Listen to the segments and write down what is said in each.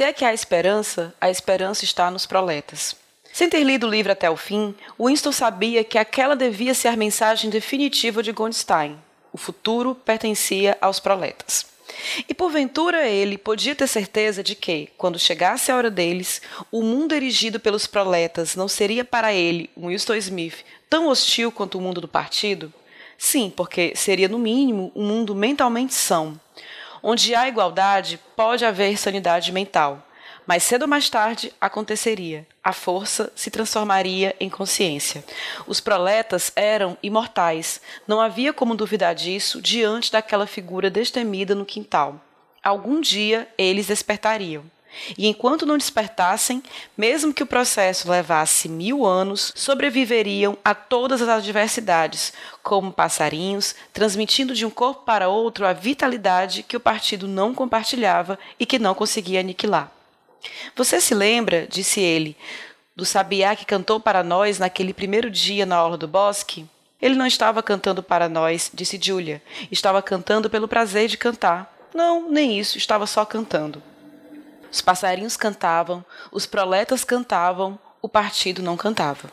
Se é que há esperança, a esperança está nos proletas. Sem ter lido o livro até o fim, Winston sabia que aquela devia ser a mensagem definitiva de Gondstein. O futuro pertencia aos proletas. E porventura ele podia ter certeza de que, quando chegasse a hora deles, o mundo erigido pelos proletas não seria para ele, Winston Smith, tão hostil quanto o mundo do partido? Sim, porque seria, no mínimo, um mundo mentalmente são. Onde há igualdade, pode haver sanidade mental. Mas cedo ou mais tarde aconteceria. A força se transformaria em consciência. Os proletas eram imortais. Não havia como duvidar disso diante daquela figura destemida no quintal. Algum dia eles despertariam. E enquanto não despertassem, mesmo que o processo levasse mil anos, sobreviveriam a todas as adversidades, como passarinhos, transmitindo de um corpo para outro a vitalidade que o partido não compartilhava e que não conseguia aniquilar. Você se lembra, disse ele, do sabiá que cantou para nós naquele primeiro dia na orla do bosque? Ele não estava cantando para nós, disse Julia. Estava cantando pelo prazer de cantar. Não, nem isso, estava só cantando. Os passarinhos cantavam, os proletas cantavam, o partido não cantava.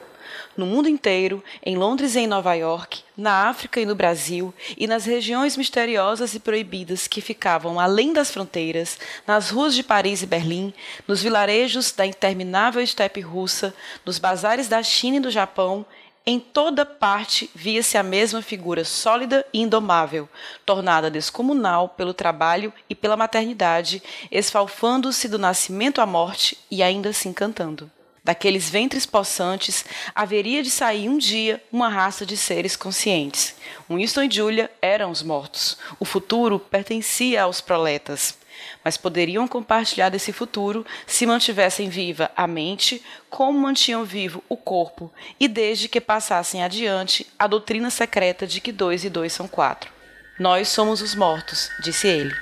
No mundo inteiro, em Londres e em Nova York, na África e no Brasil, e nas regiões misteriosas e proibidas que ficavam além das fronteiras, nas ruas de Paris e Berlim, nos vilarejos da interminável estepe russa, nos bazares da China e do Japão, em toda parte via-se a mesma figura sólida e indomável, tornada descomunal pelo trabalho e pela maternidade, esfalfando-se do nascimento à morte e ainda assim cantando. Daqueles ventres possantes haveria de sair um dia uma raça de seres conscientes. Winston e Julia eram os mortos. O futuro pertencia aos proletas. Mas poderiam compartilhar desse futuro se mantivessem viva a mente, como mantinham vivo o corpo, e desde que passassem adiante a doutrina secreta de que dois e dois são quatro. Nós somos os mortos, disse ele.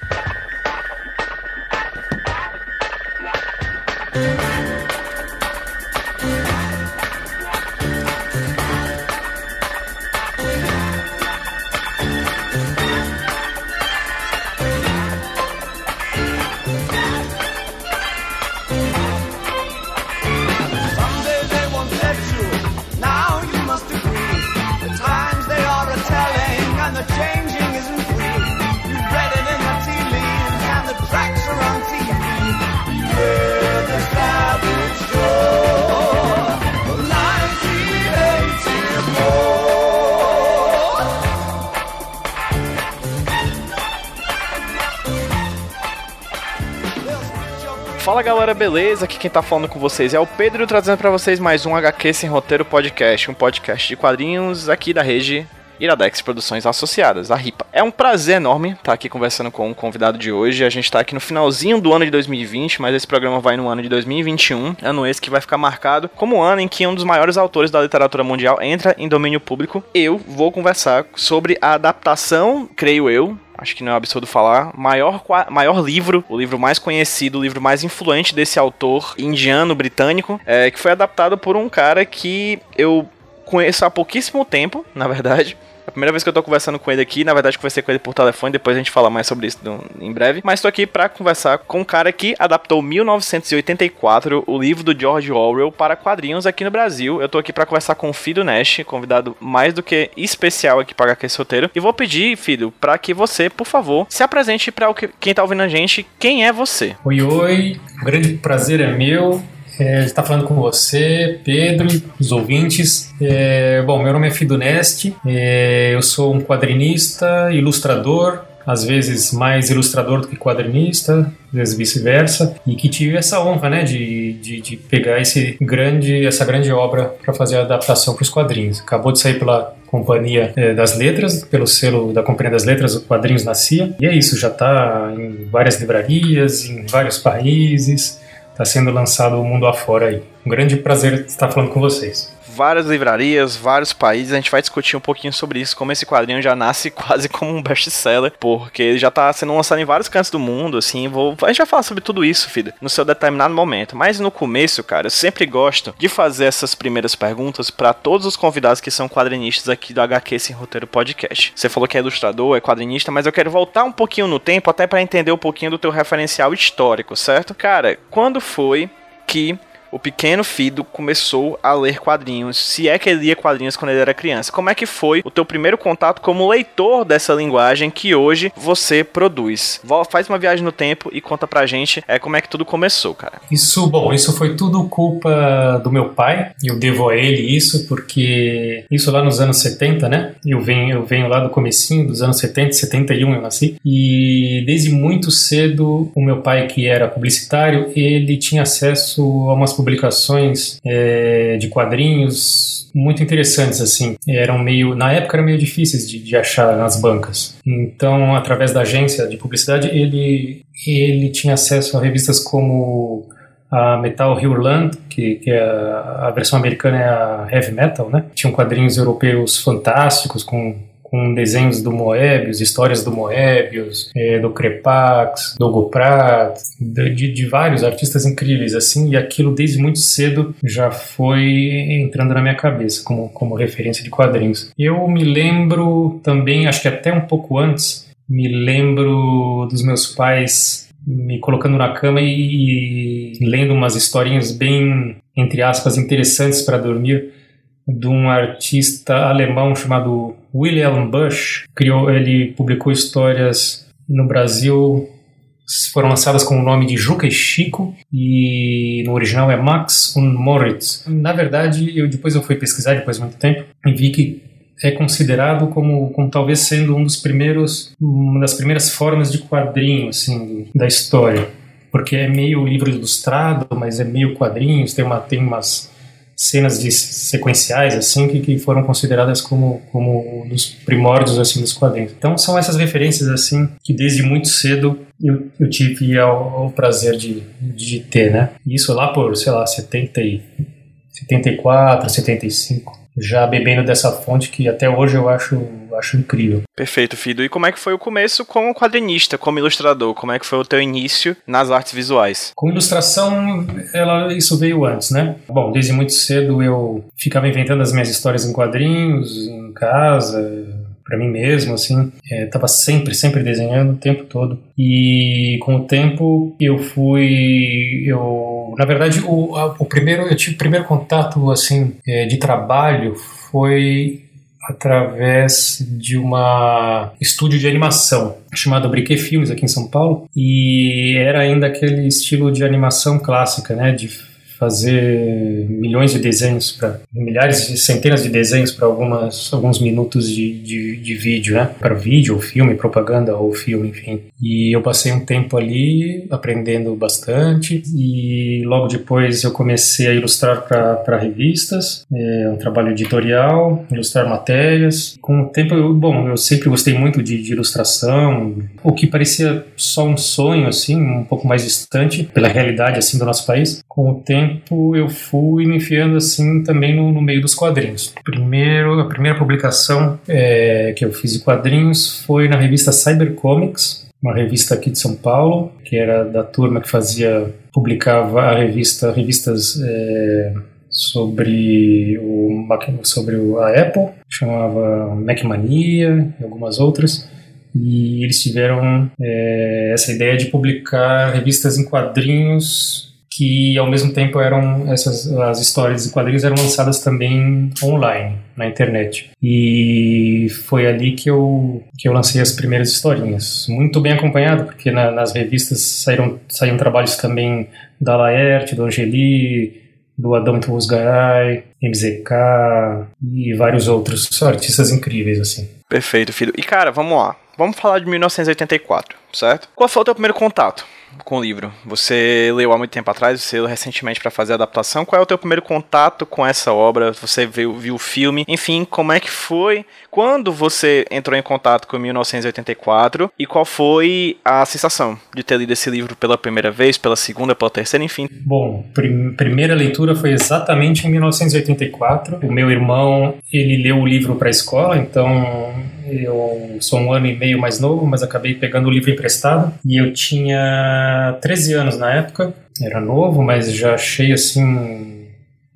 Fala galera, beleza? Aqui quem tá falando com vocês é o Pedro, trazendo para vocês mais um HQ Sem Roteiro Podcast, um podcast de quadrinhos aqui da rede Iradex Produções Associadas, a RIPA. É um prazer enorme estar aqui conversando com o convidado de hoje. A gente está aqui no finalzinho do ano de 2020, mas esse programa vai no ano de 2021, ano esse que vai ficar marcado como o ano em que um dos maiores autores da literatura mundial entra em domínio público. Eu vou conversar sobre a adaptação, creio eu, acho que não é absurdo falar, maior, maior livro, o livro mais conhecido, o livro mais influente desse autor indiano britânico, é, que foi adaptado por um cara que eu conheço há pouquíssimo tempo, na verdade. Primeira vez que eu tô conversando com ele aqui, na verdade conversei com ele por telefone, depois a gente fala mais sobre isso em breve. Mas tô aqui para conversar com um cara que adaptou 1984 o livro do George Orwell para quadrinhos aqui no Brasil. Eu tô aqui para conversar com o Fido Nash, convidado mais do que especial aqui para esse roteiro. E vou pedir, Fido, para que você, por favor, se apresente para quem tá ouvindo a gente. Quem é você? Oi, oi. Grande prazer é meu é, está falando com você, Pedro, os ouvintes. É, bom, meu nome é Fido Neste, é, eu sou um quadrinista, ilustrador, às vezes mais ilustrador do que quadrinista, às vezes vice-versa, e que tive essa honra, né, de, de, de pegar esse grande, essa grande obra para fazer a adaptação para os quadrinhos. Acabou de sair pela Companhia é, das Letras, pelo selo da Companhia das Letras, o Quadrinhos Nascia, e é isso, já está em várias livrarias, em vários países, está sendo lançado o mundo afora aí. Um grande prazer estar falando com vocês. Várias livrarias, vários países. A gente vai discutir um pouquinho sobre isso, como esse quadrinho já nasce quase como um best-seller, porque ele já tá sendo lançado em vários cantos do mundo, assim. Vou... A gente vai falar sobre tudo isso, filho, no seu determinado momento. Mas no começo, cara, eu sempre gosto de fazer essas primeiras perguntas para todos os convidados que são quadrinistas aqui do HQ Sem Roteiro Podcast. Você falou que é ilustrador, é quadrinista, mas eu quero voltar um pouquinho no tempo até para entender um pouquinho do teu referencial histórico, certo? Cara, quando foi que o pequeno Fido começou a ler quadrinhos, se é que ele lia quadrinhos quando ele era criança. Como é que foi o teu primeiro contato como leitor dessa linguagem que hoje você produz? Faz uma viagem no tempo e conta pra gente é, como é que tudo começou, cara. Isso, bom, isso foi tudo culpa do meu pai. Eu devo a ele isso porque isso lá nos anos 70, né? Eu venho, eu venho lá do comecinho dos anos 70, 71 eu nasci. E desde muito cedo o meu pai que era publicitário, ele tinha acesso a umas publicações é, de quadrinhos muito interessantes assim eram meio na época eram meio difíceis de, de, achar nas bancas então através da agência de publicidade ele ele tinha acesso a revistas como a Metal Hurland, que, que é a, a versão americana é a Heavy Metal, né? Tinham quadrinhos europeus fantásticos com com desenhos do Moebius, histórias do Moebius, é, do Crepax, do Goprat, de, de, vários artistas incríveis assim, e aquilo desde muito cedo já foi entrando na minha cabeça como, como referência de quadrinhos. Eu me lembro também, acho que até um pouco antes, me lembro dos meus pais me colocando na cama e, e lendo umas historinhas bem, entre aspas, interessantes para dormir de um artista alemão chamado William Bush. Criou, ele publicou histórias no Brasil foram lançadas com o nome de Juca e Chico e no original é Max und Moritz. Na verdade, eu depois eu fui pesquisar depois de muito tempo e vi que é considerado como, como talvez sendo um dos primeiros uma das primeiras formas de quadrinho assim da história, porque é meio livro ilustrado, mas é meio quadrinhos, tem uma tem umas cenas de sequenciais assim que, que foram consideradas como como dos primórdios assim dos quadrinhos. Então são essas referências assim que desde muito cedo eu, eu tive o prazer de, de ter, né? Isso lá por, sei lá, 70 e 74, 75 já bebendo dessa fonte que até hoje eu acho, acho incrível. Perfeito, Fido. E como é que foi o começo como quadrinista, como ilustrador? Como é que foi o teu início nas artes visuais? Com ilustração, ela, isso veio antes, né? Bom, desde muito cedo eu ficava inventando as minhas histórias em quadrinhos, em casa, para mim mesmo, assim, estava é, sempre, sempre desenhando o tempo todo. E com o tempo eu fui, eu, na verdade, o, a, o primeiro, eu tive o primeiro contato assim é, de trabalho foi através de uma estúdio de animação chamado Briquet Filmes aqui em São Paulo. E era ainda aquele estilo de animação clássica, né, de fazer milhões de desenhos para milhares e centenas de desenhos para algumas alguns minutos de, de, de vídeo, né? Para vídeo ou filme, propaganda ou filme, enfim. E eu passei um tempo ali aprendendo bastante e logo depois eu comecei a ilustrar para revistas, é um trabalho editorial, ilustrar matérias. Com o tempo, eu, bom, eu sempre gostei muito de, de ilustração, o que parecia só um sonho assim, um pouco mais distante pela realidade assim do nosso país. Com o tempo tempo eu fui me enfiando assim também no, no meio dos quadrinhos. Primeiro, a primeira publicação é, que eu fiz de quadrinhos foi na revista Cybercomics, uma revista aqui de São Paulo, que era da turma que fazia, publicava a revista, revistas é, sobre o sobre a Apple, chamava Macmania e algumas outras. E eles tiveram é, essa ideia de publicar revistas em quadrinhos que ao mesmo tempo eram essas as histórias e quadrinhos eram lançadas também online na internet. E foi ali que eu que eu lancei as primeiras historinhas. Muito bem acompanhado porque na, nas revistas saíram saíram trabalhos também da Laerte do Angeli do Adão Garay, MZK e vários outros artistas incríveis assim. Perfeito filho. E cara vamos lá. Vamos falar de 1984 certo? Qual foi o teu primeiro contato com o livro? Você leu há muito tempo atrás, você leu recentemente para fazer a adaptação. Qual é o teu primeiro contato com essa obra? Você viu, viu o filme? Enfim, como é que foi? Quando você entrou em contato com 1984 e qual foi a sensação de ter lido esse livro pela primeira vez, pela segunda, pela terceira, enfim? Bom, prim primeira leitura foi exatamente em 1984. O meu irmão, ele leu o livro para a escola, então eu sou um ano e meio mais novo, mas acabei pegando o livro emprestado e eu tinha 13 anos na época. Era novo, mas já achei assim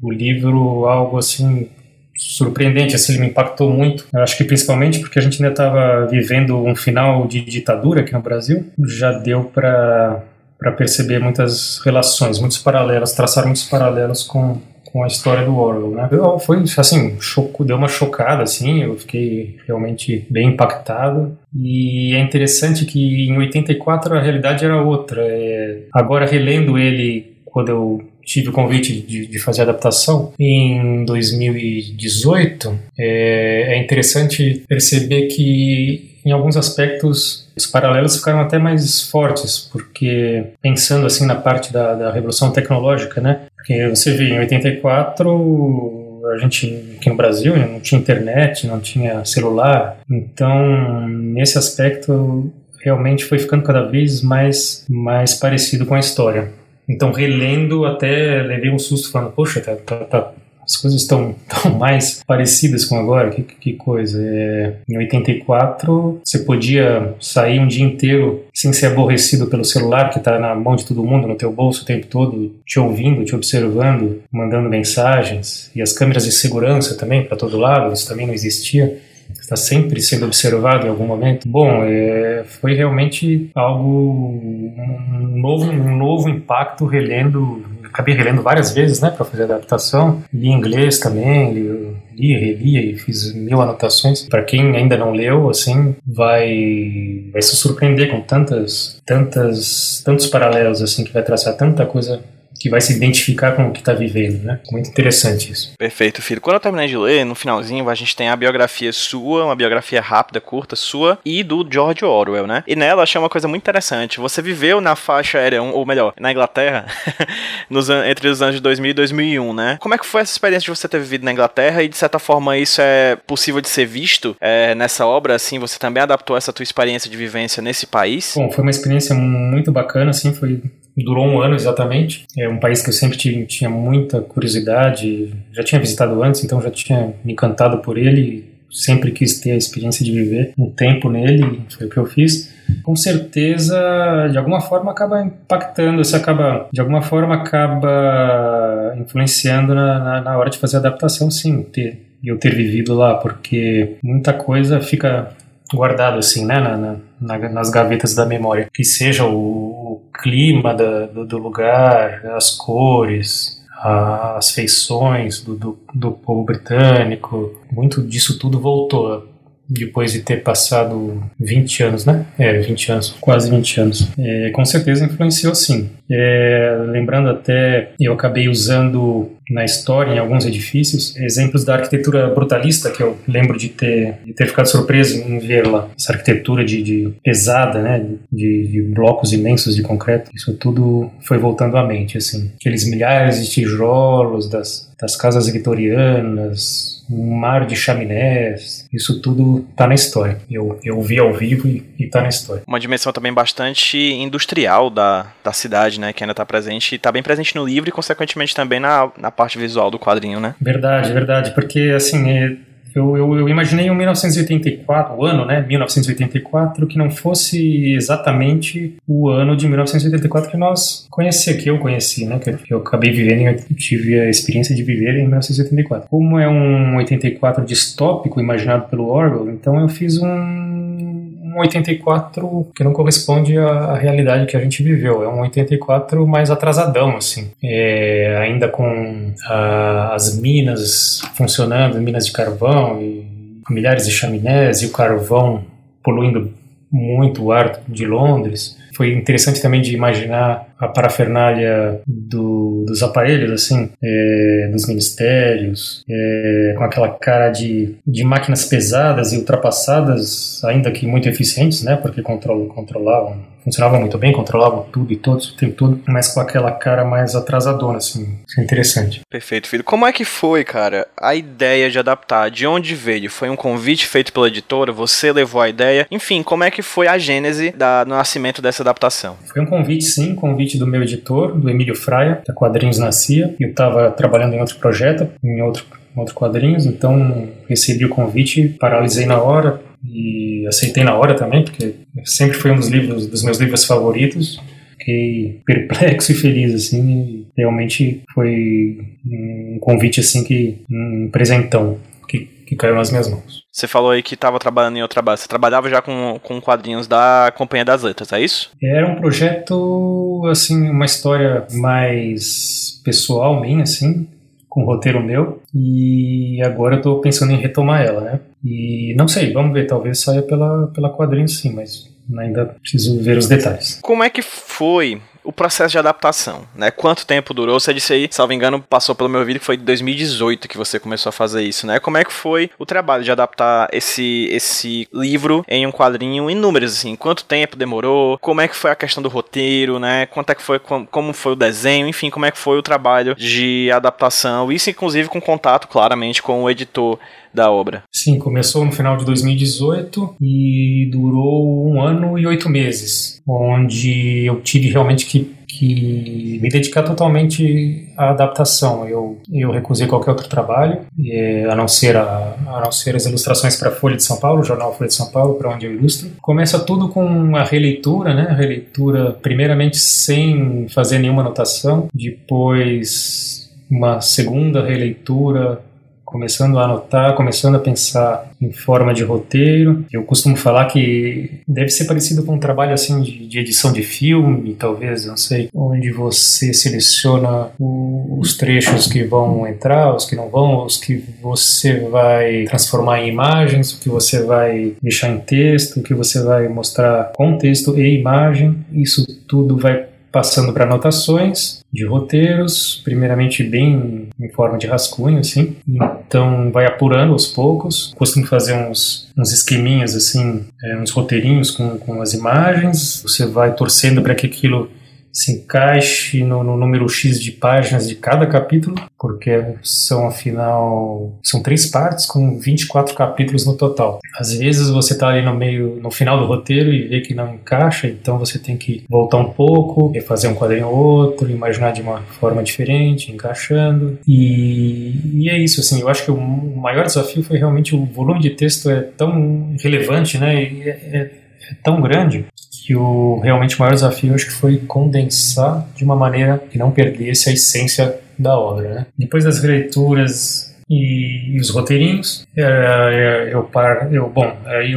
o livro algo assim surpreendente, assim, ele me impactou muito. Eu acho que principalmente porque a gente ainda estava vivendo um final de ditadura aqui no Brasil, já deu para para perceber muitas relações, muitos paralelos, traçar muitos paralelos com com a história do Orwell, né? Eu, foi assim, deu uma chocada, assim, eu fiquei realmente bem impactado. E é interessante que em 84 a realidade era outra. É, agora relendo ele quando eu tive o convite de, de fazer adaptação em 2018, é, é interessante perceber que em alguns aspectos os paralelos ficaram até mais fortes, porque pensando assim na parte da, da revolução tecnológica, né? Porque você vê, em 84 a gente aqui no Brasil não tinha internet, não tinha celular, então nesse aspecto realmente foi ficando cada vez mais mais parecido com a história. Então relendo até levei um susto falando, poxa, tá, tá, tá as coisas estão tão mais parecidas com agora, que, que coisa. É, em 84, você podia sair um dia inteiro sem ser aborrecido pelo celular que está na mão de todo mundo, no teu bolso o tempo todo, te ouvindo, te observando, mandando mensagens, e as câmeras de segurança também para todo lado, isso também não existia está sempre sendo observado em algum momento. Bom, é, foi realmente algo um novo, um novo impacto relendo. Acabei relendo várias vezes, né, para fazer a adaptação. Li em inglês também, li, li e fiz mil anotações. Para quem ainda não leu, assim, vai vai se surpreender com tantas, tantas, tantos paralelos assim que vai traçar tanta coisa que vai se identificar com o que está vivendo, né? Muito interessante isso. Perfeito, filho. Quando eu terminei de ler, no finalzinho, a gente tem a biografia sua, uma biografia rápida, curta, sua, e do George Orwell, né? E nela achei uma coisa muito interessante. Você viveu na faixa aérea, ou melhor, na Inglaterra, nos, entre os anos de 2000 e 2001, né? Como é que foi essa experiência de você ter vivido na Inglaterra e, de certa forma, isso é possível de ser visto é, nessa obra? Assim, você também adaptou essa tua experiência de vivência nesse país? Bom, foi uma experiência muito bacana, assim, foi durou um ano exatamente. É um país que eu sempre tinha, tinha muita curiosidade, já tinha visitado antes, então já tinha me encantado por ele, sempre quis ter a experiência de viver um tempo nele, foi o que eu fiz. Com certeza, de alguma forma acaba impactando, você acaba, de alguma forma acaba influenciando na, na, na hora de fazer a adaptação, sim, ter eu ter vivido lá, porque muita coisa fica guardado assim, né, na, na, nas gavetas da memória. Que seja o, o clima da, do, do, lugar, as cores, as feições do, do, do povo britânico, muito disso tudo voltou depois de ter passado 20 anos, né? É, 20 anos, quase 20 anos. É, com certeza influenciou sim. É, lembrando até, eu acabei usando na história, em alguns edifícios, exemplos da arquitetura brutalista que eu lembro de ter, de ter ficado surpreso em ver lá. Essa arquitetura de, de pesada, né? De, de, blocos imensos de concreto. Isso tudo foi voltando à mente, assim. Aqueles milhares de tijolos das, das casas vitorianas, um mar de chaminés, isso tudo tá na história. Eu, eu vi ao vivo e, e tá na história. Uma dimensão também bastante industrial da, da cidade, né, que ainda tá presente, tá bem presente no livro e, consequentemente, também na, na parte visual do quadrinho, né? Verdade, verdade, porque, assim, é, eu, eu, eu, imaginei um 1984, o ano, né, 1984, que não fosse exatamente o ano de 1984 que nós conheci, que eu conheci, né, que eu acabei vivendo, eu tive a experiência de viver em 1984. Como é um 84 distópico imaginado pelo Orwell, então eu fiz um um 84 que não corresponde à, realidade que a gente viveu. É um 84 mais atrasadão, assim. É, ainda com a, as minas funcionando, minas de carvão e milhares de chaminés e o carvão poluindo muito o ar de Londres. Foi interessante também de imaginar a parafernália do, dos aparelhos, assim, é, dos ministérios, é, com aquela cara de, de máquinas pesadas e ultrapassadas, ainda que muito eficientes, né, porque control, controlavam funcionava muito bem, controlava tudo e todos o tempo todo, mas com aquela cara mais atrasadona, assim. Isso é interessante. Perfeito, filho. Como é que foi, cara, a ideia de adaptar? De onde veio? Foi um convite feito pela editora? Você levou a ideia? Enfim, como é que foi a gênese da, do nascimento dessa adaptação? Foi um convite, sim, convite do meu editor, do Emílio Fraia, da Quadrinhos Nascia. Eu estava trabalhando em outro projeto, em outro outro quadrinhos, então recebi o convite, paralisei na hora e aceitei na hora também, porque sempre foi um dos livros, dos meus livros favoritos. Fiquei perplexo e feliz, assim, realmente foi um convite, assim, que um presentão que, que caiu nas minhas mãos. Você falou aí que estava trabalhando em outro trabalho. Você trabalhava já com, com quadrinhos da Companhia das Letras, é isso? Era um projeto, assim, uma história mais pessoal minha, assim, com roteiro meu e agora eu tô pensando em retomar ela, né? E não sei, vamos ver, talvez saia pela, pela quadrinho sim, mas ainda preciso ver os detalhes. Como é que foi o processo de adaptação, né? Quanto tempo durou? Você disse aí, salvo engano, passou pelo meu vídeo que foi de 2018 que você começou a fazer isso, né? Como é que foi o trabalho de adaptar esse, esse livro em um quadrinho em números, assim? Quanto tempo demorou? Como é que foi a questão do roteiro, né? Quanto é que foi, como foi o desenho? Enfim, como é que foi o trabalho de adaptação? Isso, inclusive, com contato, claramente, com o editor da obra? Sim, começou no final de 2018 e durou um ano e oito meses, onde eu tive realmente que, que me dedicar totalmente à adaptação. Eu, eu recusei qualquer outro trabalho, é, a, não ser a, a não ser as ilustrações para a Folha de São Paulo, o jornal Folha de São Paulo, para onde eu ilustro. Começa tudo com a releitura, né? A releitura, primeiramente sem fazer nenhuma anotação, depois uma segunda releitura começando a anotar, começando a pensar em forma de roteiro. Eu costumo falar que deve ser parecido com um trabalho assim de, de edição de filme, talvez, não sei, onde você seleciona o, os trechos que vão entrar, os que não vão, os que você vai transformar em imagens, o que você vai deixar em texto, o que você vai mostrar com texto e imagem. Isso tudo vai passando para anotações de roteiros, primeiramente bem em forma de rascunho, assim. Então vai apurando aos poucos. Costumo fazer uns, uns esqueminhas, assim, é, uns roteirinhos com, com as imagens. Você vai torcendo para que aquilo se encaixe no, no, número X de páginas de cada capítulo, porque são, afinal, são três partes com 24 capítulos no total. Às vezes você está ali no meio, no final do roteiro e vê que não encaixa, então você tem que voltar um pouco, refazer um quadrinho ou outro, imaginar de uma forma diferente, encaixando. E, e é isso, assim, eu acho que o maior desafio foi realmente o volume de texto é tão relevante, né? É, é, é tão grande que o realmente o maior desafio acho que foi condensar de uma maneira que não perdesse a essência da obra. Né? Depois das releituras e, e os roteirinhos, é, é, eu, par, eu bom, aí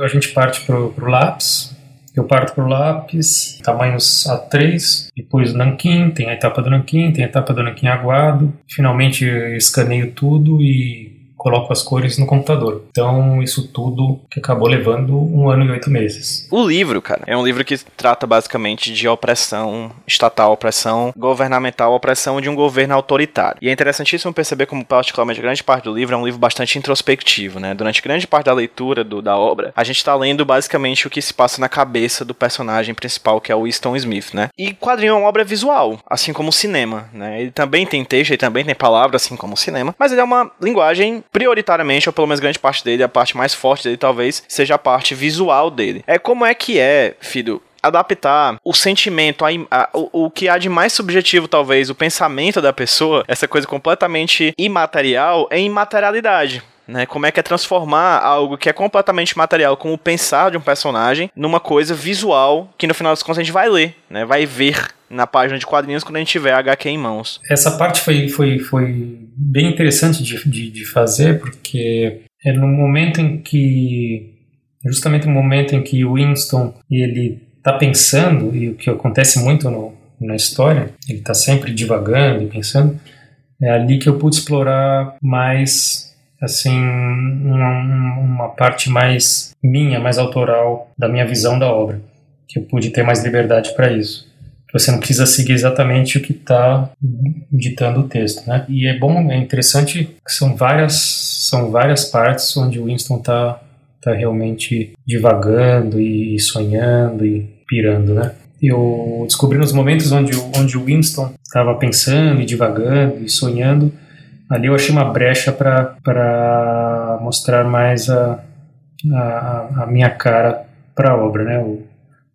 a gente parte para o lápis. Eu parto para o lápis, tamanhos A3, depois o nanquim, tem a etapa do nanquim, tem a etapa do nanquim aguado. Finalmente escaneio tudo e coloco as cores no computador. Então, isso tudo que acabou levando um ano e oito meses. O livro, cara, é um livro que trata basicamente de opressão estatal, opressão governamental, opressão de um governo autoritário. E é interessantíssimo perceber como, particularmente, grande parte do livro é um livro bastante introspectivo, né? Durante grande parte da leitura do, da obra, a gente está lendo basicamente o que se passa na cabeça do personagem principal, que é o Winston Smith, né? E quadrinho é uma obra visual, assim como o cinema, né? Ele também tem texto, ele também tem palavra, assim como o cinema, mas ele é uma linguagem prioritariamente, ou pelo menos grande parte dele, a parte mais forte dele talvez seja a parte visual dele. É como é que é, filho, adaptar o sentimento, a, a, o, o, que há de mais subjetivo, talvez, o pensamento da pessoa, essa coisa completamente imaterial, em imaterialidade. Né, como é que é transformar algo que é completamente material, como o pensar de um personagem, numa coisa visual que no final das contas a gente vai ler, né, vai ver na página de quadrinhos quando a gente tiver a HQ em mãos. Essa parte foi, foi, foi bem interessante de, de, de fazer, porque é no momento em que, justamente no momento em que o Winston ele está pensando, e o que acontece muito no, na história, ele está sempre divagando e pensando, é ali que eu pude explorar mais assim uma, uma parte mais minha, mais autoral da minha visão da obra, que eu pude ter mais liberdade para isso. Você não precisa seguir exatamente o que está ditando o texto, né? E é bom, é interessante que são várias, são várias partes onde o Winston está tá realmente divagando e sonhando e pirando, né? Eu descobri nos momentos onde, onde o Winston estava pensando e divagando e sonhando, ali eu achei uma brecha para mostrar mais a, a, a minha cara para a obra, né? O,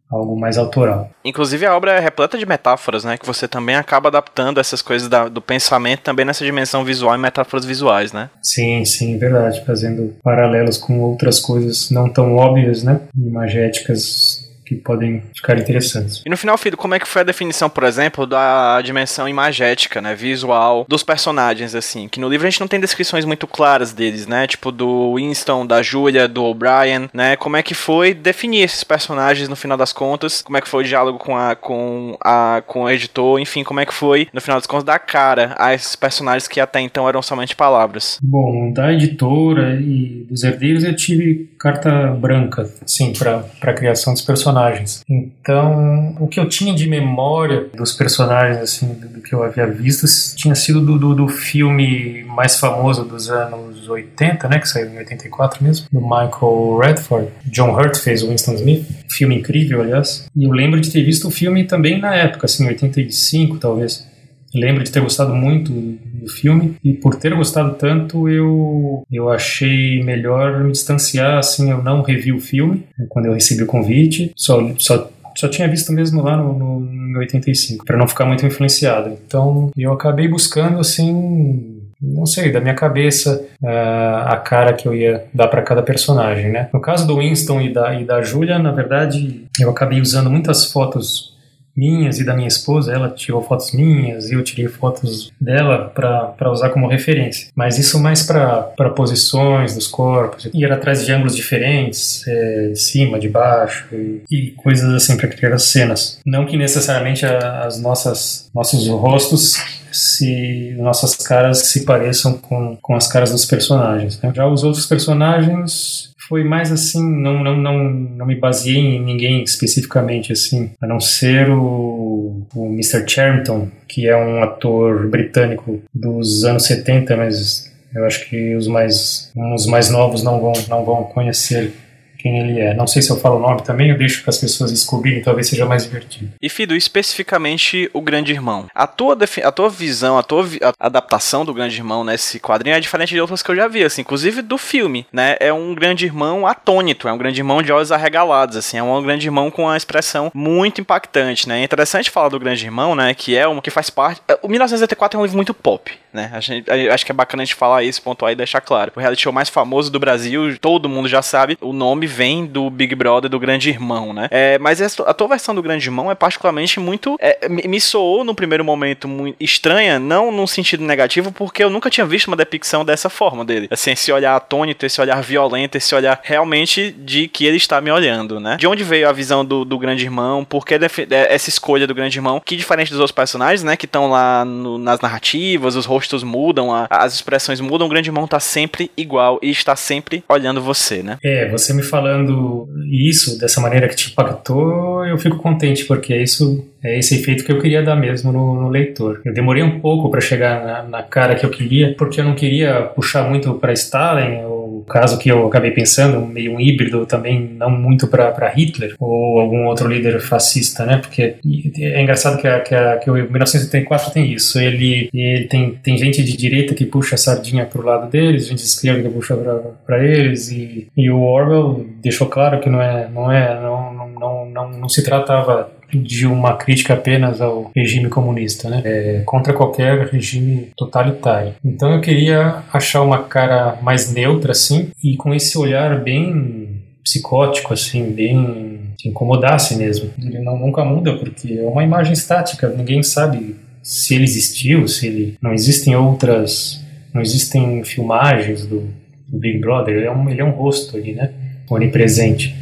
algo mais autoral. Inclusive a obra é repleta de metáforas, né? Que você também acaba adaptando essas coisas da, do pensamento também nessa dimensão visual e metáforas visuais, né? Sim, sim, verdade. Fazendo paralelos com outras coisas não tão óbvias, né? Imagéticas que podem ficar interessantes. E no final, Fido, como é que foi a definição, por exemplo, da dimensão imagética, né, visual dos personagens, assim? Que no livro a gente não tem descrições muito claras deles, né? Tipo do Winston, da Julia, do O'Brien, né? Como é que foi definir esses personagens no final das contas? Como é que foi o diálogo com a com a com o editor? Enfim, como é que foi no final das contas dar cara a esses personagens que até então eram somente palavras? Bom, da editora e dos herdeiros eu tive carta branca, sim, para a criação dos personagens personagens. Então, o que eu tinha de memória dos personagens, assim, do, que eu havia visto, tinha sido do, do, do, filme mais famoso dos anos 80, né, que saiu em 84 mesmo, do Michael Redford. John Hurt fez o Winston Smith, filme incrível, aliás. E eu lembro de ter visto o filme também na época, assim, 85 talvez. Lembro de ter gostado muito do filme e por ter gostado tanto eu eu achei melhor me distanciar assim eu não revi o filme né, quando eu recebi o convite só só só tinha visto mesmo lá no, no, no 85 para não ficar muito influenciado então eu acabei buscando assim não sei, da minha cabeça uh, a cara que eu ia dar para cada personagem, né? No caso do Winston e da, e da Julia, na verdade, eu acabei usando muitas fotos minhas e da minha esposa. Ela tirou fotos minhas e eu tirei fotos dela para usar como referência. Mas isso mais para posições dos corpos, ir atrás de ângulos diferentes, é, de cima, de baixo e, e coisas assim para criar as cenas. Não que necessariamente a, as nossas nossos rostos se nossas caras se pareçam com, com as caras dos personagens. Né? Já os outros personagens foi mais assim, não, não, não, não me baseei em ninguém especificamente assim, a não ser o, o Mr. Charrington, que é um ator britânico dos anos 70, mas eu acho que os mais, os mais novos não vão, não vão conhecer quem ele é. Não sei se eu falo o nome também, eu deixo para as pessoas descobrirem, talvez seja mais divertido. E Fido, especificamente o Grande Irmão. A tua, a tua visão, a tua vi a adaptação do Grande Irmão nesse quadrinho é diferente de outras que eu já vi, assim, inclusive do filme, né? É um Grande Irmão atônito, é um Grande Irmão de olhos arregalados, assim, é um Grande Irmão com uma expressão muito impactante, né? É interessante falar do Grande Irmão, né? Que é uma que faz parte. É, o 1984 é um livro muito pop, né? A gente, acho que é bacana a gente falar isso, pontuar e deixar claro. O reality show mais famoso do Brasil, todo mundo já sabe, o nome vem do Big Brother, do Grande Irmão, né? É, mas a tua versão do Grande Irmão é particularmente muito. É, me soou no primeiro momento muito estranha, não num sentido negativo, porque eu nunca tinha visto uma depicção dessa forma dele. Assim, esse olhar atônito, esse olhar violento, esse olhar realmente de que ele está me olhando, né? De onde veio a visão do, do Grande Irmão? Por que é, essa escolha do Grande Irmão? Que diferente dos outros personagens, né? Que estão lá no, nas narrativas, os rostos mudam, a, as expressões mudam, o Grande Irmão tá sempre igual e está sempre olhando você, né? É, você me falando isso dessa maneira que te impactou, eu fico contente, porque é isso é esse efeito que eu queria dar mesmo no, no leitor. Eu demorei um pouco para chegar na, na, cara que eu queria, porque eu não queria puxar muito para Stalin, o caso que eu acabei pensando, meio um híbrido também, não muito para Hitler ou algum outro líder fascista, né? Porque é engraçado que, a, que, a, que o 1984 tem isso. Ele, ele tem, tem gente de direita que puxa a sardinha pro lado deles, gente de esquerda que puxa para eles, e, e o Orwell deixou claro que não é, não é, não, não, não, não se tratava de uma crítica apenas ao regime comunista, né? É, contra qualquer regime totalitário. Então eu queria achar uma cara mais neutra, assim, e com esse olhar bem psicótico, assim, bem que incomodasse mesmo. Ele não, nunca muda porque é uma imagem estática, ninguém sabe se ele existiu, se ele não existem outras, não existem filmagens do, do Big Brother. Ele é um, ele é um rosto ali, né? Onipresente.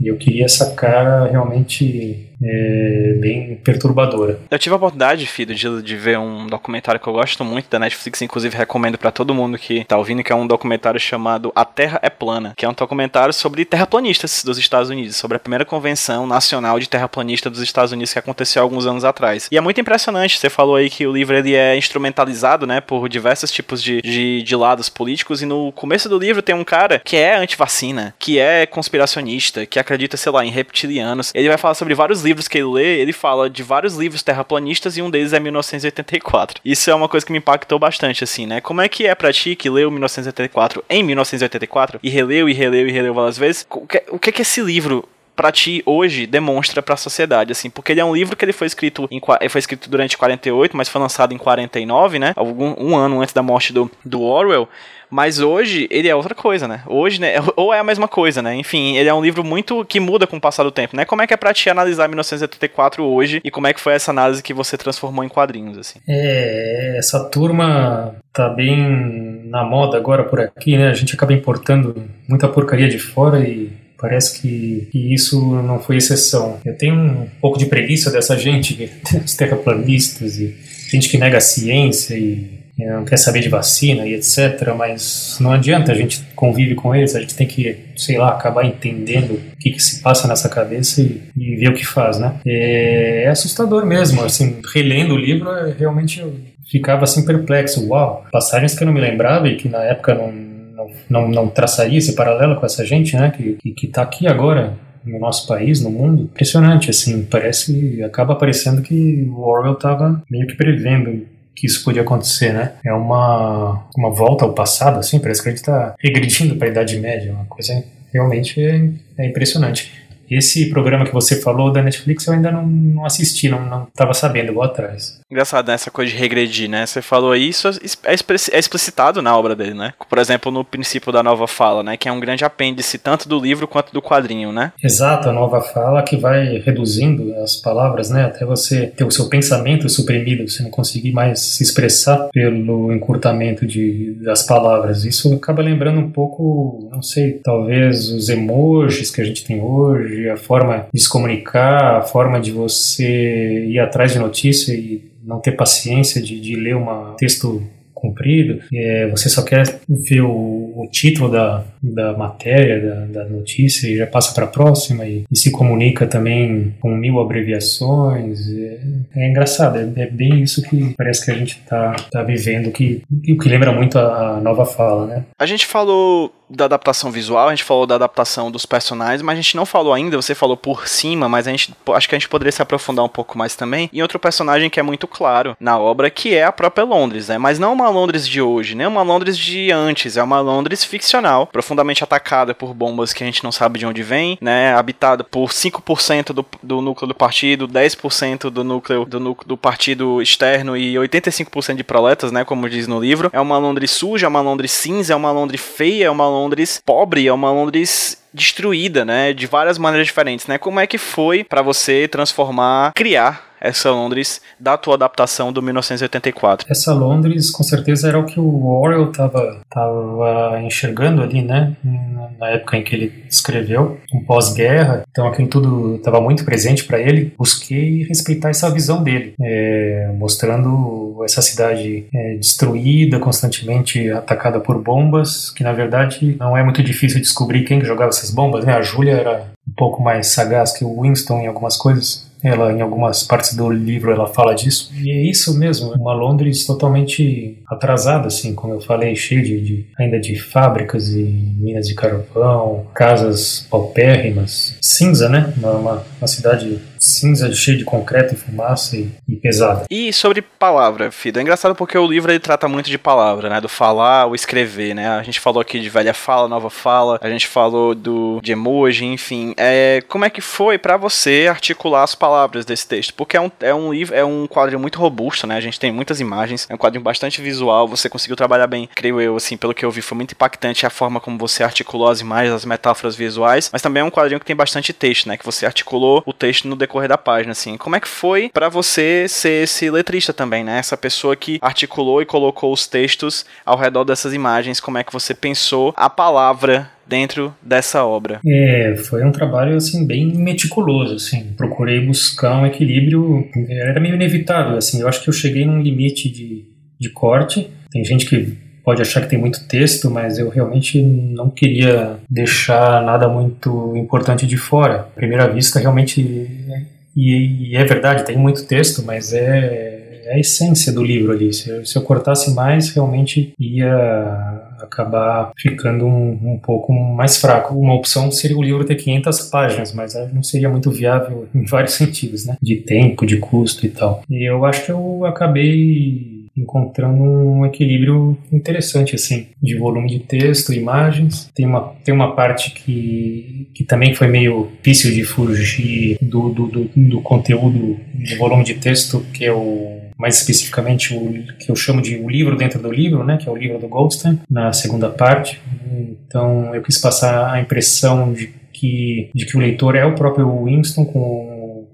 E eu queria essa cara realmente é, bem perturbadora. Eu tive a oportunidade, Fido, de, de ver um documentário que eu gosto muito da Netflix, inclusive recomendo para todo mundo que tá ouvindo, que é um documentário chamado A Terra é Plana, que é um documentário sobre terraplanistas dos Estados Unidos, sobre a primeira convenção nacional de terraplanista dos Estados Unidos que aconteceu alguns anos atrás. E é muito impressionante, você falou aí que o livro ele é instrumentalizado, né, por diversos tipos de, de, de lados políticos, e no começo do livro tem um cara que é anti-vacina, que é conspiracionista, que acredita, sei lá, em reptilianos. Ele vai falar sobre vários livros que ele lê, ele fala de vários livros terraplanistas e um deles é 1984. Isso é uma coisa que me impactou bastante, assim, né? Como é que é pra ti que leu 1984 em 1984 e releu e releu e releu várias vezes? O que, o que é que esse livro para ti hoje demonstra para a sociedade, assim, porque ele é um livro que ele foi escrito em, foi escrito durante 48, mas foi lançado em 49, né? Algum, um ano antes da morte do, do Orwell. Mas hoje ele é outra coisa, né? Hoje, né? Ou é a mesma coisa, né? Enfim, ele é um livro muito que muda com o passar do tempo, né? Como é que é pra ti analisar 1984 hoje e como é que foi essa análise que você transformou em quadrinhos, assim? É, essa turma tá bem na moda agora por aqui, né? A gente acaba importando muita porcaria de fora e Parece que, que, isso não foi exceção. Eu tenho um pouco de preguiça dessa gente, os terraplanistas e gente que nega a ciência e não quer saber de vacina e etc. Mas não adianta, a gente convive com eles, a gente tem que, sei lá, acabar entendendo o que, que se passa nessa cabeça e, e ver o que faz, né? É, é, assustador mesmo, assim, relendo o livro, realmente eu ficava assim perplexo. Uau, passagens que eu não me lembrava e que na época não, não, não, traçaria esse paralelo com essa gente, né? Que, que, que tá aqui agora no nosso país, no mundo, impressionante, assim, parece, acaba parecendo que o Orwell estava meio que prevendo que isso podia acontecer, né? É uma, uma volta ao passado, assim, parece que a gente está regredindo para a Idade Média, uma coisa realmente é, é impressionante. Esse programa que você falou da Netflix eu ainda não, não assisti, não estava sabendo, vou atrás. Engraçado, né, essa coisa de regredir, né? Você falou isso, é, é explicitado na obra dele, né? Por exemplo, no princípio da nova fala, né? Que é um grande apêndice tanto do livro quanto do quadrinho, né? Exato, a nova fala que vai reduzindo as palavras, né? Até você ter o seu pensamento suprimido, você não conseguir mais se expressar pelo encurtamento de, das palavras. Isso acaba lembrando um pouco, não sei, talvez os emojis que a gente tem hoje, a forma de se comunicar, a forma de você ir atrás de notícia e não ter paciência de, de ler um texto comprido, é, você só quer ver o, o título da, da matéria, da, da, notícia e já passa para a próxima e, e, se comunica também com mil abreviações. É, é engraçado, é, é, bem isso que parece que a gente está tá vivendo, que, que, lembra muito a, a nova fala, né? A gente falou da adaptação visual, a gente falou da adaptação dos personagens, mas a gente não falou ainda, você falou por cima, mas a gente acho que a gente poderia se aprofundar um pouco mais também em outro personagem que é muito claro na obra, que é a própria Londres, né? Mas não uma Londres de hoje, nem uma Londres de antes, é uma Londres ficcional, profundamente atacada por bombas que a gente não sabe de onde vem, né? Habitada por 5% do, do núcleo do partido, 10% do núcleo do, núcleo do partido externo e 85% de proletas, né? Como diz no livro. É uma Londres suja, é uma Londres cinza, é uma Londres feia, é uma Londres Londres pobre, é uma Londres destruída, né, de várias maneiras diferentes, né? Como é que foi para você transformar, criar essa Londres da tua adaptação do 1984? Essa Londres, com certeza, era o que o Orwell estava tava enxergando ali, né? Na época em que ele escreveu, um pós-guerra. Então aquilo tudo estava muito presente para ele. Busquei respeitar essa visão dele, é, mostrando essa cidade é, destruída, constantemente atacada por bombas, que na verdade não é muito difícil descobrir quem jogava essas bombas, né? A Julia era um pouco mais sagaz que o Winston em algumas coisas. Ela, em algumas partes do livro, ela fala disso. E é isso mesmo, uma Londres totalmente atrasada, assim, como eu falei, cheia de, de, ainda de fábricas e minas de carvão, casas paupérrimas, cinza, né? Uma, uma, uma cidade cinza, cheia de concreto e fumaça e, e, pesada. E sobre palavra, Fido, é engraçado porque o livro ele trata muito de palavra, né? Do falar, o escrever, né? A gente falou aqui de velha fala, nova fala, a gente falou do de emoji, enfim. É, como é que foi para você articular as palavras desse texto? Porque é um, é um livro, é um quadro muito robusto, né? A gente tem muitas imagens, é um quadro bastante visual, você conseguiu trabalhar bem, creio eu, assim, pelo que eu vi, foi muito impactante a forma como você articulou as imagens, as metáforas visuais, mas também é um quadrinho que tem bastante texto, né? Que você articulou o texto no decorrer da página, assim. Como é que foi para você ser esse letrista também, né? Essa pessoa que articulou e colocou os textos ao redor dessas imagens, como é que você pensou a palavra dentro dessa obra? É, foi um trabalho assim bem meticuloso, assim. Procurei buscar um equilíbrio, era meio inevitável, assim. Eu acho que eu cheguei num limite de, de corte. Tem gente que pode achar que tem muito texto, mas eu realmente não queria deixar nada muito importante de fora. À primeira vista, realmente, e, e é verdade, tem muito texto, mas é, é a essência do livro ali. Se eu, se eu cortasse mais, realmente ia acabar ficando um, um, pouco mais fraco. Uma opção seria o livro ter 500 páginas, mas não seria muito viável em vários sentidos, né? De tempo, de custo e tal. E eu acho que eu acabei encontrando um equilíbrio interessante assim de volume de texto, imagens. Tem uma tem uma parte que, que também foi meio difícil de fugir do, do, do, do conteúdo de volume de texto que é o mais especificamente o que eu chamo de o livro dentro do livro, né, que é o livro do Goldstein, na segunda parte. Então eu quis passar a impressão de que, de que o leitor é o próprio Winston com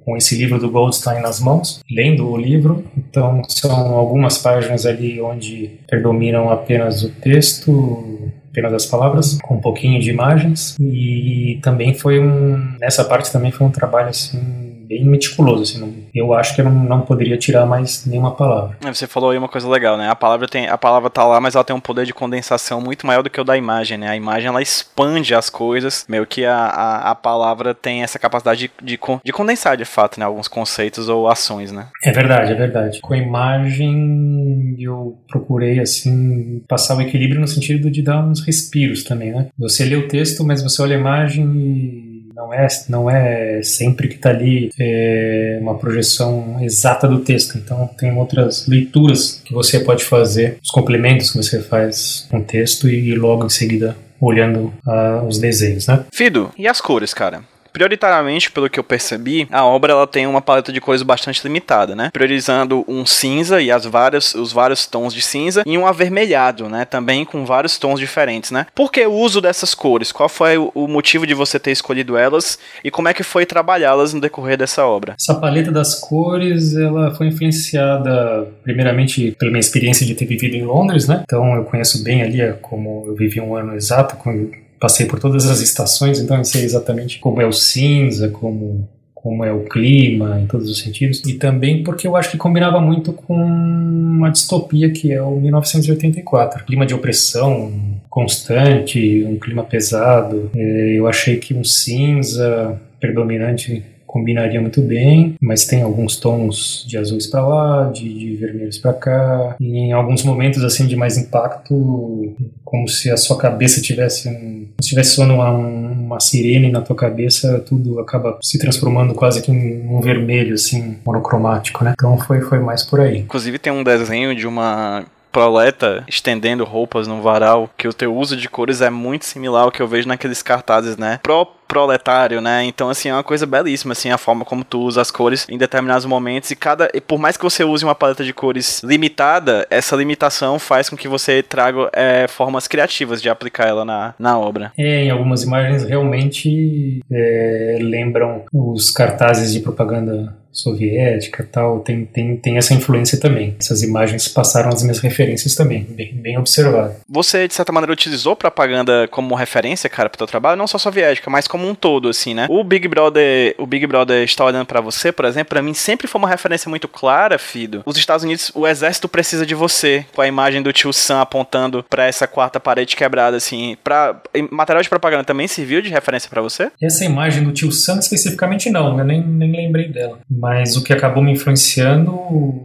com esse livro do Goldstein nas mãos, lendo o livro. Então, são algumas páginas ali onde predominam apenas o texto, apenas as palavras, com um pouquinho de imagens. E também foi um. Nessa parte também foi um trabalho assim bem meticuloso. Assim, não, eu acho que eu não, não, poderia tirar mais nenhuma palavra. É, você falou aí uma coisa legal, né? A palavra tem, a palavra tá lá, mas ela tem um poder de condensação muito maior do que o da imagem, né? A imagem ela expande as coisas, meio que a, a, a palavra tem essa capacidade de, de, de, condensar de fato, né? Alguns conceitos ou ações, né? É verdade, é verdade. Com a imagem eu procurei assim passar o equilíbrio no sentido de dar uns respiros também, né? Você lê o texto, mas você olha a imagem e não é, não é sempre que está ali é, uma projeção exata do texto. Então, tem outras leituras que você pode fazer, os complementos que você faz com o texto e logo em seguida olhando uh, os desenhos, né? Fido, e as cores, cara? Prioritariamente, pelo que eu percebi, a obra ela tem uma paleta de cores bastante limitada, né? Priorizando um cinza e as várias, os vários tons de cinza e um avermelhado, né? Também com vários tons diferentes, né? Por que o uso dessas cores? Qual foi o motivo de você ter escolhido elas e como é que foi trabalhá-las no decorrer dessa obra? Essa paleta das cores, ela foi influenciada primeiramente pela minha experiência de ter vivido em Londres, né? Então eu conheço bem ali como eu vivi um ano exato com passei por todas as estações, então eu sei exatamente como é o cinza, como como é o clima em todos os sentidos. E também porque eu acho que combinava muito com uma distopia que é o 1984 clima de opressão constante um clima pesado. É, eu achei que um cinza predominante combinaria muito bem, mas tem alguns tons de azuis para lá, de, de vermelhos para cá, e em alguns momentos assim de mais impacto, como se a sua cabeça tivesse um, se tivesse soando uma, uma sirene na tua cabeça, tudo acaba se transformando quase que em um vermelho assim, monocromático, né? Então foi foi mais por aí. Inclusive tem um desenho de uma proleta estendendo roupas no varal, que o teu uso de cores é muito similar ao que eu vejo naqueles cartazes, né? Pro proletário, né? Então, assim, é uma coisa belíssima, assim, a forma como tu usa as cores em determinados momentos e cada... E por mais que você use uma paleta de cores limitada, essa limitação faz com que você traga é, formas criativas de aplicar ela na, na obra. É, em algumas imagens realmente é, lembram os cartazes de propaganda soviética tal, tem, tem, tem essa influência também. Essas imagens passaram as minhas referências também, bem, bem observado. Você, de certa maneira, utilizou propaganda como referência, cara, para o teu trabalho? Não só soviética, mas como um todo, assim, né? O Big Brother, o Big Brother está olhando para você, por exemplo, para mim sempre foi uma referência muito clara, Fido. Os Estados Unidos, o exército precisa de você, com a imagem do tio Sam apontando para essa quarta parede quebrada, assim. Pra, material de propaganda também serviu de referência para você? Essa imagem do tio Sam especificamente não, eu nem, nem lembrei dela. Mas o que acabou me influenciando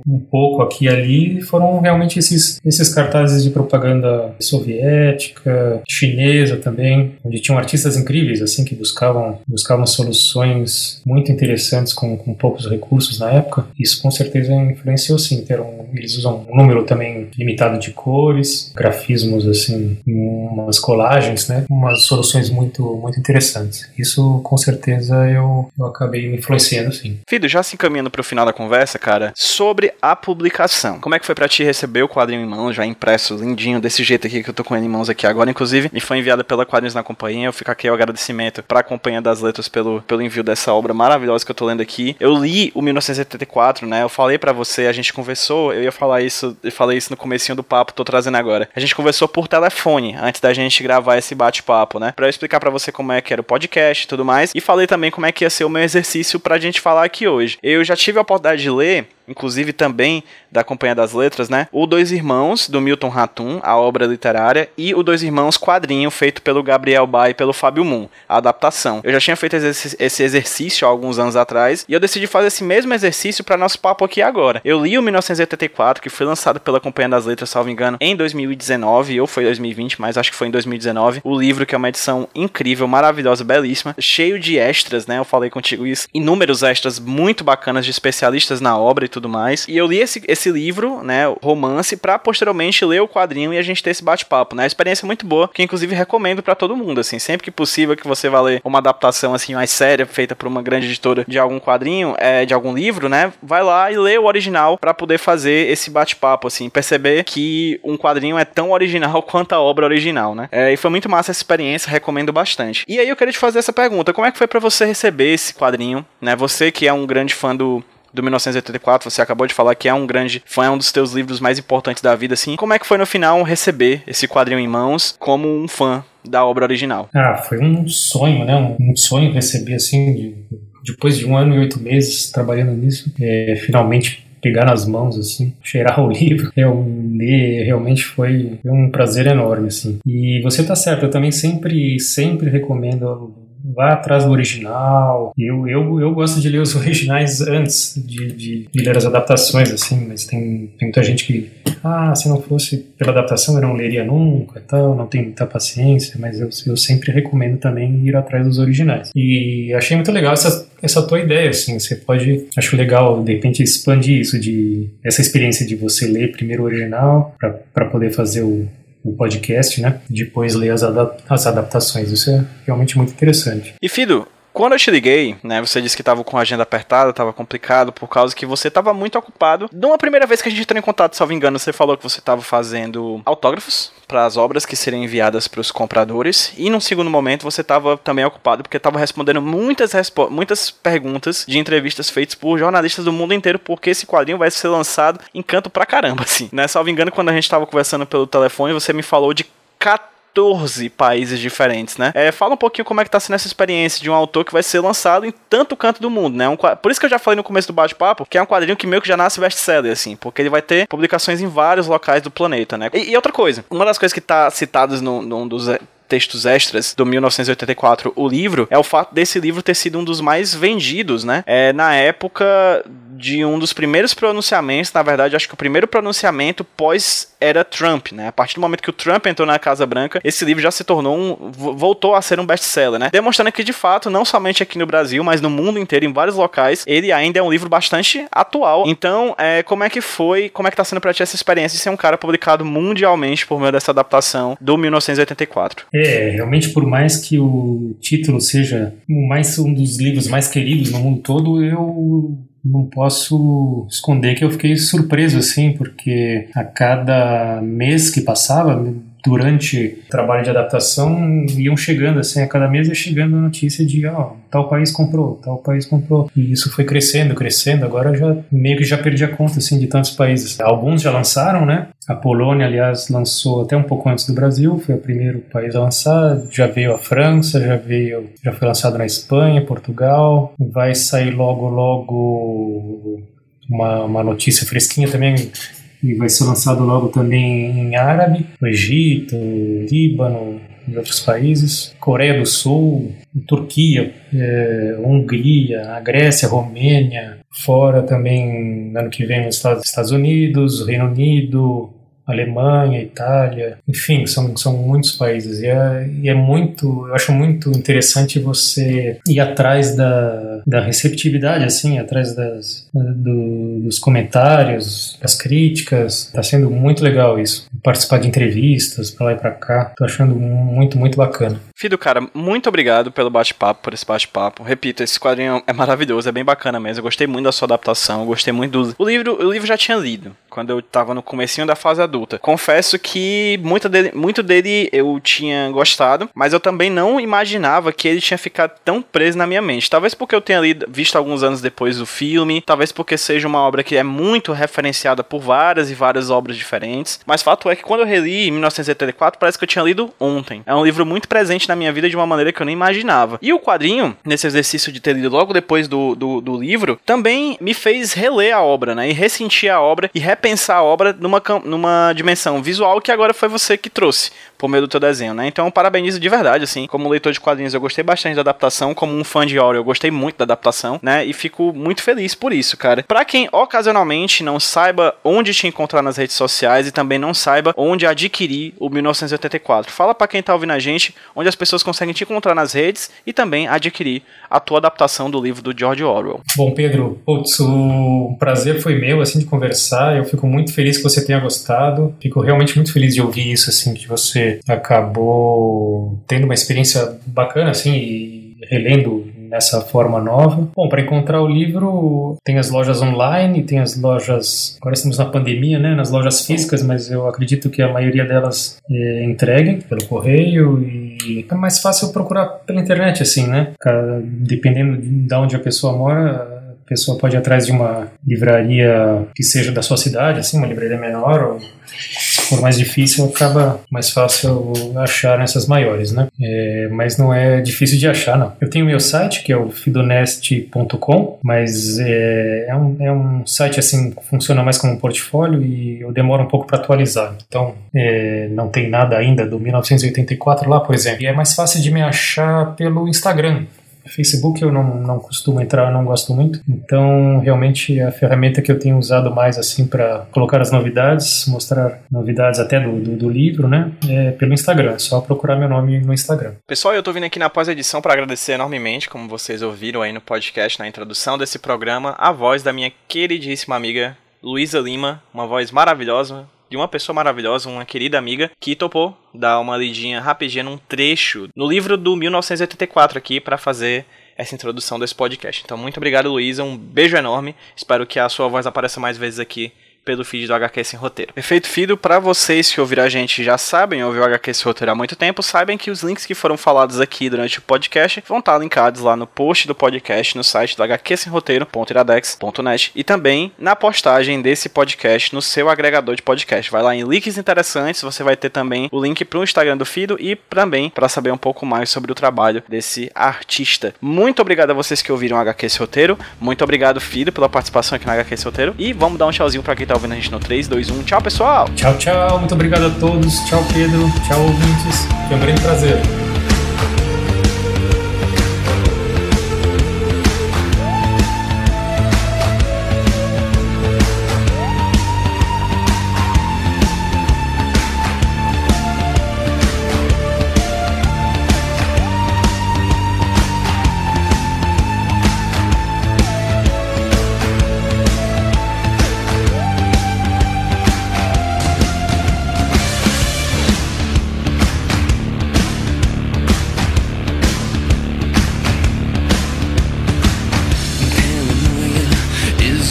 um pouco aqui e ali foram realmente esses, esses cartazes de propaganda soviética, chinesa também, onde tinham artistas incríveis, assim, que buscavam, buscavam soluções muito interessantes com, com poucos recursos na época. Isso com certeza influenciou sim. Teram, eles usam um número também limitado de cores, grafismos, assim, umas colagens, né? Umas soluções muito, muito interessantes. Isso com certeza eu, eu acabei me influenciando sim. Fido, já se encaminhando pro final da conversa, cara, sobre a publicação. Como é que foi para ti receber o quadrinho em mãos, já impresso, lindinho, desse jeito aqui que eu tô com ele em mãos aqui agora, inclusive, me foi enviada pela Quadrinhos na Companhia. Eu fico aqui o agradecimento pra Companhia das Letras pelo, pelo envio dessa obra maravilhosa que eu tô lendo aqui. Eu li o 1984, né? Eu falei para você, a gente conversou, eu ia falar isso, eu falei isso no comecinho do papo, tô trazendo agora. A gente conversou por telefone antes da gente gravar esse bate-papo, né? Pra eu explicar para você como é que era o podcast e tudo mais. E falei também como é que ia ser o meu exercício pra gente falar aqui hoje. Eu já tive a oportunidade de ler inclusive também da Companhia das Letras, né? O Dois Irmãos, do Milton Ratum, a obra literária, e o Dois Irmãos quadrinho, feito pelo Gabriel Bay e pelo Fábio Moon, a adaptação. Eu já tinha feito esse exercício há alguns anos atrás, e eu decidi fazer esse mesmo exercício para nosso papo aqui agora. Eu li o 1984, que foi lançado pela Companhia das Letras, salvo engano, em 2019, ou foi 2020, mas acho que foi em 2019. O livro, que é uma edição incrível, maravilhosa, belíssima, cheio de extras, né? Eu falei contigo isso. Inúmeros extras muito bacanas de especialistas na obra e tudo mais. E eu li esse, esse livro, né, romance, para posteriormente ler o quadrinho e a gente ter esse bate-papo, né? Experiência é muito boa, que inclusive recomendo para todo mundo, assim, sempre que possível que você vá ler uma adaptação assim mais séria feita por uma grande editora de algum quadrinho, é, de algum livro, né? Vai lá e lê o original para poder fazer esse bate-papo, assim, perceber que um quadrinho é tão original quanto a obra original, né? É, e foi muito massa essa experiência, recomendo bastante. E aí eu queria te fazer essa pergunta: como é que foi para você receber esse quadrinho, né? Você que é um grande fã do do 1984, você acabou de falar que é um grande fã, é um dos teus livros mais importantes da vida, assim. Como é que foi no final receber esse quadrinho em mãos como um fã da obra original? Ah, foi um sonho, né? Um, sonho receber, assim, de, depois de um ano e oito meses trabalhando nisso, é, finalmente pegar nas mãos, assim, cheirar o livro, eu ler, realmente foi um prazer enorme, assim. E você tá certo, eu também sempre, sempre recomendo vá atrás do original. Eu, eu, eu gosto de ler os originais antes de, de, de ler as adaptações, assim, mas tem, tem muita gente que, ah, se não fosse pela adaptação eu não leria nunca e tal, não tenho muita paciência, mas eu, eu sempre recomendo também ir atrás dos originais. E achei muito legal essa, essa tua ideia, assim, você pode, acho legal, de repente, expandir isso, de essa experiência de você ler primeiro o original para poder fazer o o podcast, né? Depois ler as, adap as adaptações. Isso é realmente muito interessante. E Fido, quando eu te liguei, né, você disse que estava com a agenda apertada, estava complicado, por causa que você estava muito ocupado. De uma primeira vez que a gente entrou em contato, salvo engano, você falou que você estava fazendo autógrafos para as obras que seriam enviadas para os compradores. E num segundo momento, você estava também ocupado porque estava respondendo muitas, muitas perguntas de entrevistas feitas por jornalistas do mundo inteiro, porque esse quadrinho vai ser lançado em canto pra caramba, assim. Né? Salvo engano, quando a gente estava conversando pelo telefone, você me falou de 14 14 países diferentes, né? É, fala um pouquinho como é que tá sendo essa experiência de um autor que vai ser lançado em tanto canto do mundo, né? Um, por isso que eu já falei no começo do bate-papo que é um quadrinho que meio que já nasce best-seller, assim, porque ele vai ter publicações em vários locais do planeta, né? E, e outra coisa, uma das coisas que tá citadas num, num dos textos extras do 1984, o livro, é o fato desse livro ter sido um dos mais vendidos, né? É, na época de um dos primeiros pronunciamentos, na verdade, acho que o primeiro pronunciamento pós era Trump, né? A partir do momento que o Trump entrou na Casa Branca, esse livro já se tornou um voltou a ser um best-seller, né? Demonstrando que de fato, não somente aqui no Brasil, mas no mundo inteiro, em vários locais, ele ainda é um livro bastante atual. Então, é, como é que foi, como é que tá sendo pra ti essa experiência de ser um cara publicado mundialmente por meio dessa adaptação do 1984? É, realmente por mais que o título seja mais um dos livros mais queridos no mundo todo, eu não posso esconder que eu fiquei surpreso assim, porque a cada mês que passava, durante o trabalho de adaptação iam chegando assim a cada mês ia chegando a notícia de ó tal país comprou tal país comprou. E isso foi crescendo crescendo. Agora já meio que já perdi a conta assim de tantos países. Alguns já lançaram né? A Polônia aliás lançou até um pouco antes do Brasil foi o primeiro país a lançar. Já veio a França já veio já foi lançado na Espanha Portugal. Vai sair logo logo uma, uma notícia fresquinha também e vai ser lançado logo também em árabe, no Egito, Líbano, em outros países, Coreia do Sul, Turquia, é, Hungria, a Grécia, a Romênia, fora também ano que vem nos Estados Unidos, Reino Unido, Alemanha, Itália, enfim, são, são muitos países e é, e é muito, eu acho muito interessante você ir atrás da, da receptividade, assim, atrás das, do, dos comentários, das críticas, está sendo muito legal isso. Participar de entrevistas para lá e para cá, tô achando muito, muito bacana. Fido, cara, muito obrigado pelo bate-papo, por esse bate-papo. Repito, esse quadrinho é maravilhoso, é bem bacana mesmo. Eu gostei muito da sua adaptação, eu gostei muito do. O livro, o livro já tinha lido quando eu tava no comecinho da fase adulta. Confesso que muito dele, muito dele eu tinha gostado, mas eu também não imaginava que ele tinha ficado tão preso na minha mente. Talvez porque eu tenha lido, visto alguns anos depois o filme, talvez porque seja uma obra que é muito referenciada por várias e várias obras diferentes. Mas fato é que quando eu reli em 1984, parece que eu tinha lido ontem. É um livro muito presente na minha vida de uma maneira que eu nem imaginava. E o quadrinho, nesse exercício de ter lido logo depois do, do, do livro, também me fez reler a obra, né? E ressentir a obra e repensar a obra numa, numa dimensão visual que agora foi você que trouxe por meio do teu desenho, né? Então, parabenizo de verdade, assim. Como leitor de quadrinhos, eu gostei bastante da adaptação. Como um fã de Oreo, eu gostei muito da adaptação, né? E fico muito feliz por isso, cara. Pra quem ocasionalmente não saiba onde te encontrar nas redes sociais e também não saiba onde adquirir o 1984, fala para quem tá ouvindo a gente onde as pessoas conseguem te encontrar nas redes e também adquirir a tua adaptação do livro do George Orwell. Bom, Pedro, putz, o prazer foi meu, assim, de conversar. Eu fico muito feliz que você tenha gostado. Fico realmente muito feliz de ouvir isso, assim, que você acabou tendo uma experiência bacana, assim, e relendo nessa forma nova. Bom, para encontrar o livro, tem as lojas online, tem as lojas. Agora estamos na pandemia, né? Nas lojas físicas, mas eu acredito que a maioria delas é, entreguem pelo correio e é mais fácil procurar pela internet, assim, né? Dependendo de onde a pessoa mora, a pessoa pode ir atrás de uma livraria que seja da sua cidade, assim, uma livraria menor, ou for mais difícil, acaba mais fácil achar nessas maiores, né? É, mas não é difícil de achar, não. Eu tenho meu site, que é o fidonest.com, mas é, é, um, é um site, assim, que funciona mais como um portfólio e eu demoro um pouco para atualizar. Então, é, não tem nada ainda do 1984 lá, por exemplo. E é mais fácil de me achar pelo Instagram, Facebook eu não, não costumo entrar, eu não gosto muito. Então, realmente, a ferramenta que eu tenho usado mais assim para colocar as novidades, mostrar novidades até do, do, do, livro, né? É pelo Instagram. É só procurar meu nome no Instagram. Pessoal, eu tô vindo aqui na pós-edição para agradecer enormemente, como vocês ouviram aí no podcast, na introdução desse programa, a voz da minha queridíssima amiga Luísa Lima, uma voz maravilhosa, de uma pessoa maravilhosa, uma querida amiga, que topou dar uma lidinha rapidinha num trecho no livro do 1984 aqui para fazer essa introdução desse podcast. Então, muito obrigado, Luísa. Um beijo enorme. Espero que a sua voz apareça mais vezes aqui pelo feed do HQ Sem Roteiro. Perfeito, Fido, para vocês que ouviram a gente já sabem, ouviu o HQ Sem Roteiro há muito tempo, sabem que os links que foram falados aqui durante o podcast vão estar linkados lá no post do podcast no site do hqsemroteiro.iradex.net e também na postagem desse podcast no seu agregador de podcast. Vai lá em links interessantes, você vai ter também o link para o Instagram do Fido e também para saber um pouco mais sobre o trabalho desse artista. Muito obrigado a vocês que ouviram o HQ Sem Roteiro, muito obrigado, Fido, pela participação aqui no HQ Sem Roteiro e vamos dar um tchauzinho para quem tá ouvindo a gente no 3, 2, 1. Tchau, pessoal! Tchau, tchau. Muito obrigado a todos. Tchau, Pedro. Tchau, ouvintes. Foi um grande prazer.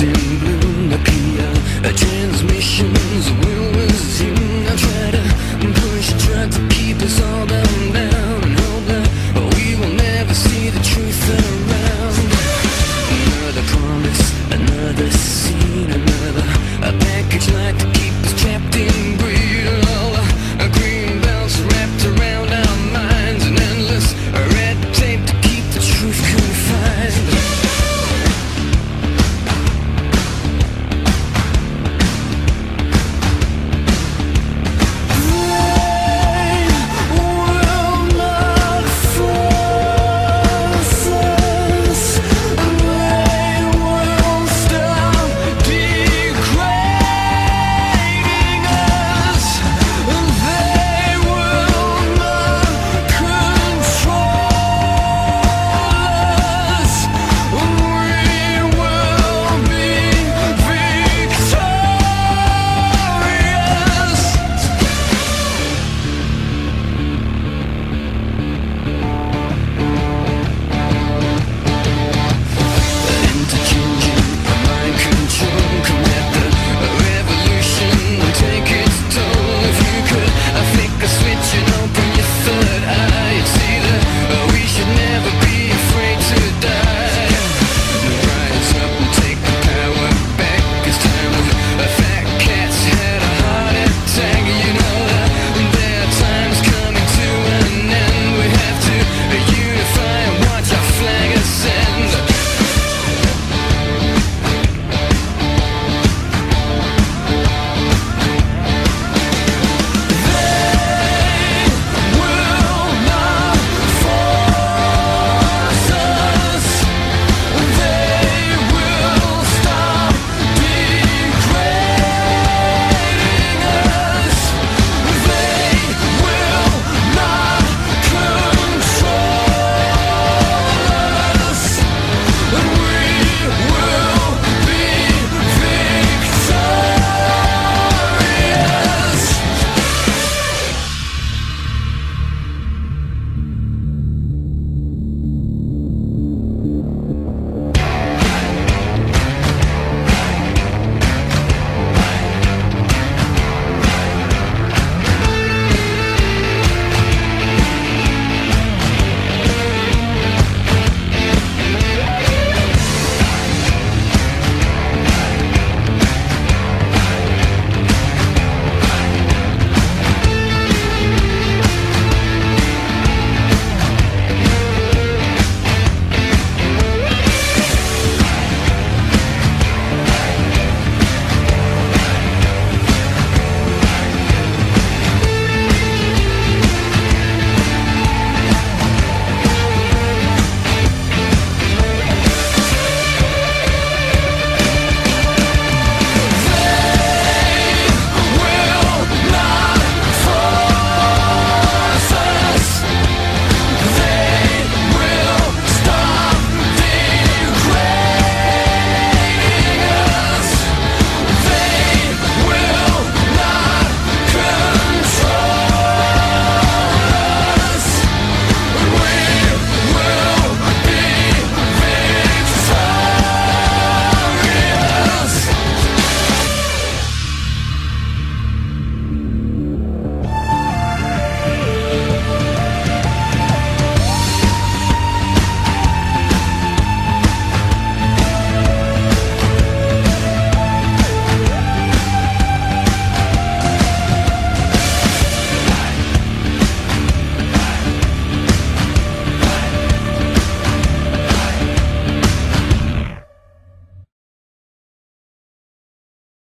in bloom appear A transmission